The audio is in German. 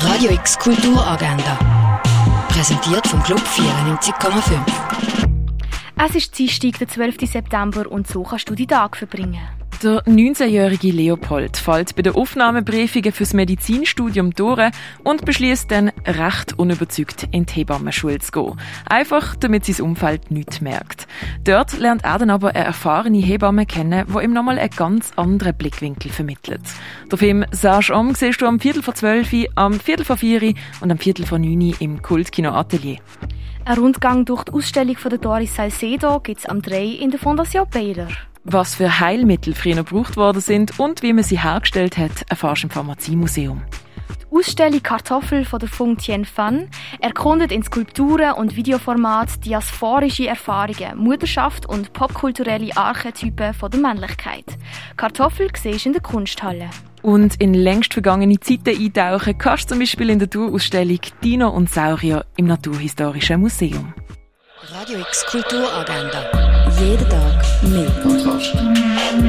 Radio X Kulturagenda. Präsentiert vom Club 94,5. Es ist Dienstag, der 12. September und so kannst du die Tag verbringen. Der 19-jährige Leopold fällt bei den Aufnahmeprüfungen fürs Medizinstudium durch und beschließt dann, recht unüberzeugt in die Hebammenschule zu gehen. Einfach, damit sein Umfeld nichts merkt. Dort lernt er dann aber eine erfahrene Hebamme kennen, die ihm nochmal einen ganz anderen Blickwinkel vermittelt. Der Film «Sage um» siehst du am Viertel vor zwölf, am Viertel vor vier und am Viertel vor neun im Kultkino Atelier. Ein Rundgang durch die Ausstellung von der Doris Salcedo gibt es am 3 in der Fondation Baylor. Was für Heilmittel früher gebraucht worden sind und wie man sie hergestellt hat, erfährst du im Pharmaziemuseum. Die Ausstellung Kartoffel von der Fung Tien Fan erkundet in Skulpturen und Videoformat diasphorische Erfahrungen, Mutterschaft und popkulturelle Archetypen von der Männlichkeit. Kartoffel siehst in der Kunsthalle. Und in längst vergangene Zeiten eintauchen kannst du zum Beispiel in der Tourausstellung Dino und Saurier im Naturhistorischen Museum. Radio X Kulturagenda. Jeden Tag mehr.